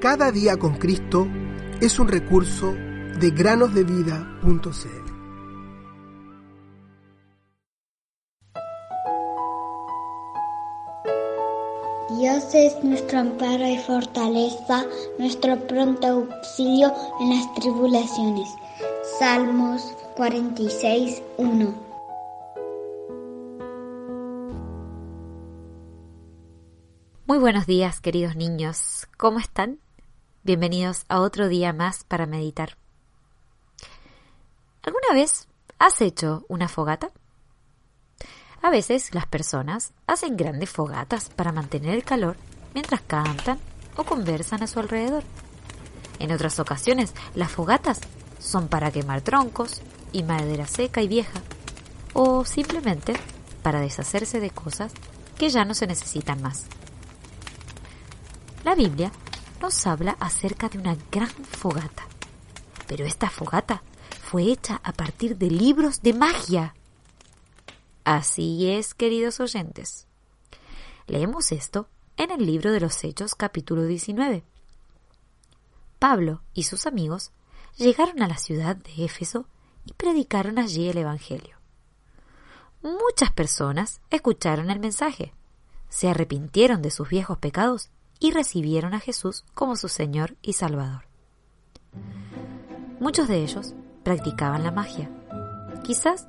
Cada día con Cristo es un recurso de granosdevida.cl. Dios es nuestro amparo y fortaleza, nuestro pronto auxilio en las tribulaciones. Salmos 46, 1. Muy buenos días, queridos niños. ¿Cómo están? Bienvenidos a otro día más para meditar. ¿Alguna vez has hecho una fogata? A veces las personas hacen grandes fogatas para mantener el calor mientras cantan o conversan a su alrededor. En otras ocasiones, las fogatas son para quemar troncos y madera seca y vieja, o simplemente para deshacerse de cosas que ya no se necesitan más. La Biblia nos habla acerca de una gran fogata. Pero esta fogata fue hecha a partir de libros de magia. Así es, queridos oyentes. Leemos esto en el libro de los Hechos capítulo 19. Pablo y sus amigos llegaron a la ciudad de Éfeso y predicaron allí el Evangelio. Muchas personas escucharon el mensaje, se arrepintieron de sus viejos pecados y recibieron a Jesús como su Señor y Salvador. Muchos de ellos practicaban la magia. Quizás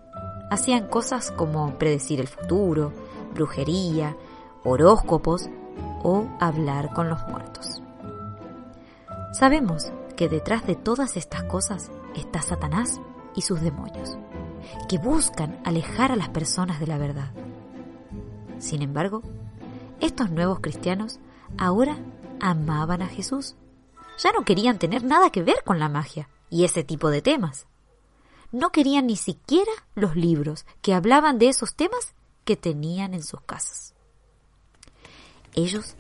hacían cosas como predecir el futuro, brujería, horóscopos o hablar con los muertos. Sabemos que detrás de todas estas cosas está Satanás y sus demonios, que buscan alejar a las personas de la verdad. Sin embargo, estos nuevos cristianos ahora amaban a Jesús. Ya no querían tener nada que ver con la magia y ese tipo de temas. No querían ni siquiera los libros que hablaban de esos temas que tenían en sus casas. Ellos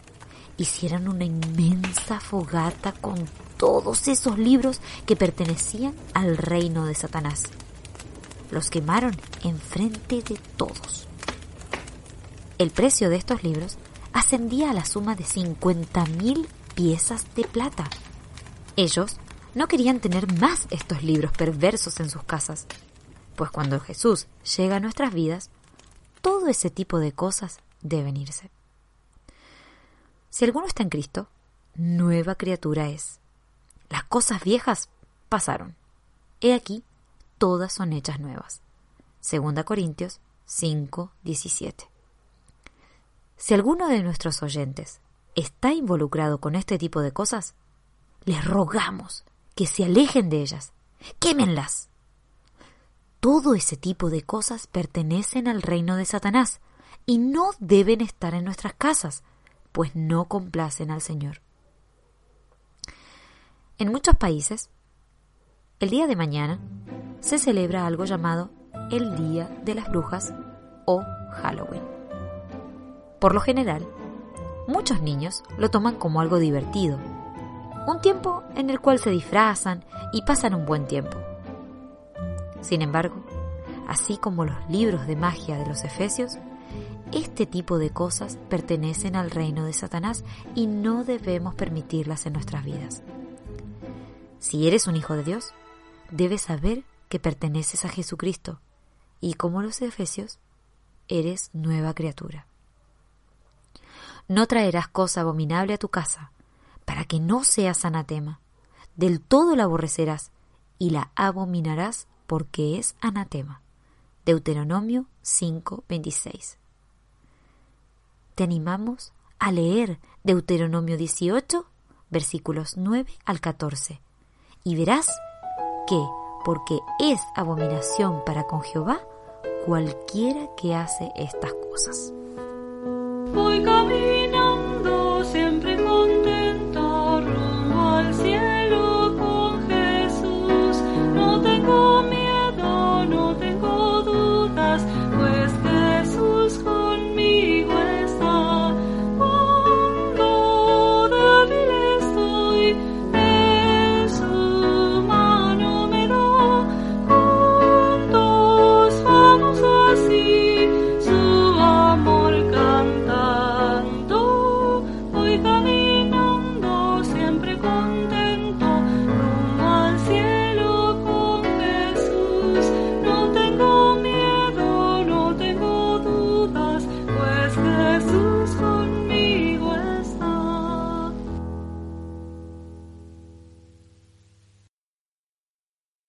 hicieron una inmensa fogata con todos esos libros que pertenecían al reino de Satanás. Los quemaron enfrente de todos. El precio de estos libros ascendía a la suma de 50.000 piezas de plata. Ellos no querían tener más estos libros perversos en sus casas, pues cuando Jesús llega a nuestras vidas, todo ese tipo de cosas deben irse. Si alguno está en Cristo, nueva criatura es. Las cosas viejas pasaron. He aquí, todas son hechas nuevas. Segunda Corintios 5, 17. Si alguno de nuestros oyentes está involucrado con este tipo de cosas, les rogamos que se alejen de ellas, quémenlas. Todo ese tipo de cosas pertenecen al reino de Satanás y no deben estar en nuestras casas, pues no complacen al Señor. En muchos países, el día de mañana se celebra algo llamado el Día de las Brujas o Halloween. Por lo general, muchos niños lo toman como algo divertido, un tiempo en el cual se disfrazan y pasan un buen tiempo. Sin embargo, así como los libros de magia de los Efesios, este tipo de cosas pertenecen al reino de Satanás y no debemos permitirlas en nuestras vidas. Si eres un hijo de Dios, debes saber que perteneces a Jesucristo y como los Efesios, eres nueva criatura. No traerás cosa abominable a tu casa, para que no seas anatema. Del todo la aborrecerás y la abominarás porque es anatema. Deuteronomio 5:26. Te animamos a leer Deuteronomio 18, versículos 9 al 14, y verás que, porque es abominación para con Jehová, cualquiera que hace estas cosas. Voy caminando